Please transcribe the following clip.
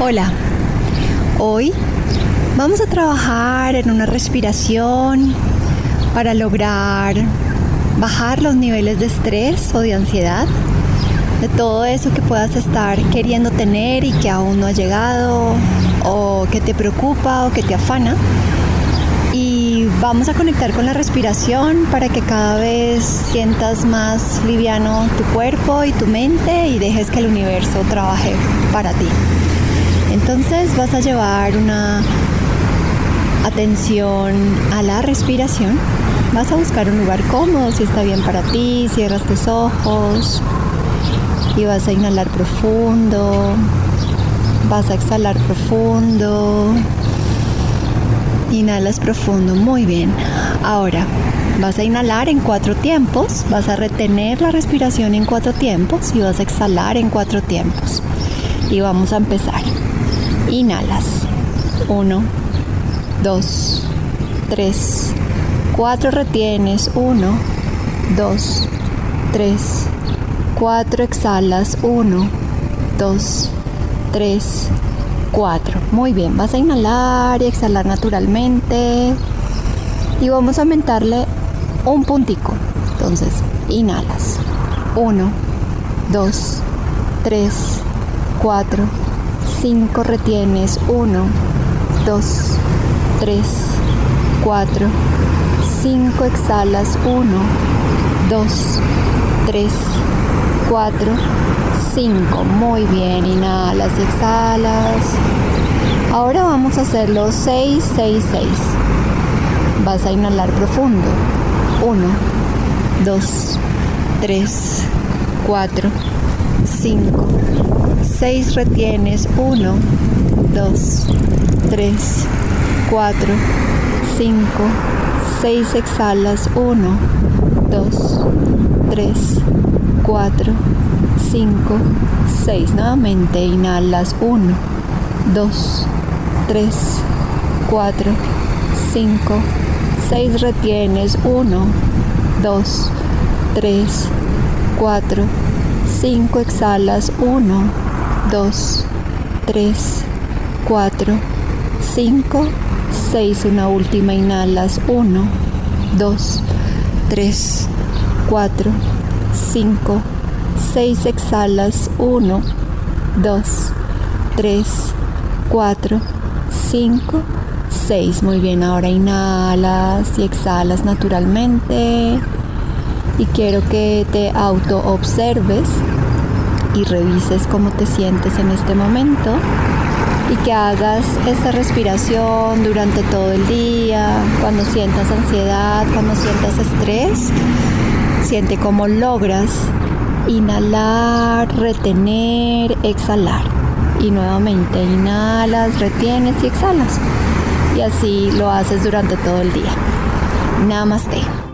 Hola, hoy vamos a trabajar en una respiración para lograr bajar los niveles de estrés o de ansiedad, de todo eso que puedas estar queriendo tener y que aún no ha llegado, o que te preocupa o que te afana. Y vamos a conectar con la respiración para que cada vez sientas más liviano tu cuerpo y tu mente y dejes que el universo trabaje para ti. Entonces vas a llevar una atención a la respiración. Vas a buscar un lugar cómodo si está bien para ti, cierras tus ojos y vas a inhalar profundo, vas a exhalar profundo Inhalas profundo, muy bien. Ahora vas a inhalar en cuatro tiempos, vas a retener la respiración en cuatro tiempos y vas a exhalar en cuatro tiempos. Y vamos a empezar. Inhalas. Uno, dos, tres, cuatro retienes. Uno, dos, tres, cuatro exhalas. Uno, dos, tres, 4. Muy bien, vas a inhalar y exhalar naturalmente. Y vamos a aumentarle un puntico. Entonces, inhalas. 1, 2, 3, 4, 5 retienes. 1, 2, 3, 4, 5 exhalas. 1, 2, 3, 4, 5. Muy bien, inhalas y exhalas. Ahora vamos a hacerlo 6, 6, 6. Vas a inhalar profundo. 1, 2, 3, 4, 5. 6 retienes. 1, 2, 3, 4, 5. 6 exhalas. 1, 2, 3, 4, 5, 6. Nuevamente inhalas 1, 2, 3, 4, 5, 6. Retienes 1, 2, 3, 4, 5. Exhalas 1, 2, 3, 4, 5, 6. Una última inhalas 1, 2, 3, 4, 5, 6 exhalas, 1, 2, 3, 4, 5, 6. Muy bien, ahora inhalas y exhalas naturalmente. Y quiero que te auto observes y revises cómo te sientes en este momento y que hagas esta respiración durante todo el día, cuando sientas ansiedad, cuando sientas estrés, siente cómo logras Inhalar, retener, exhalar. Y nuevamente inhalas, retienes y exhalas. Y así lo haces durante todo el día. Namaste.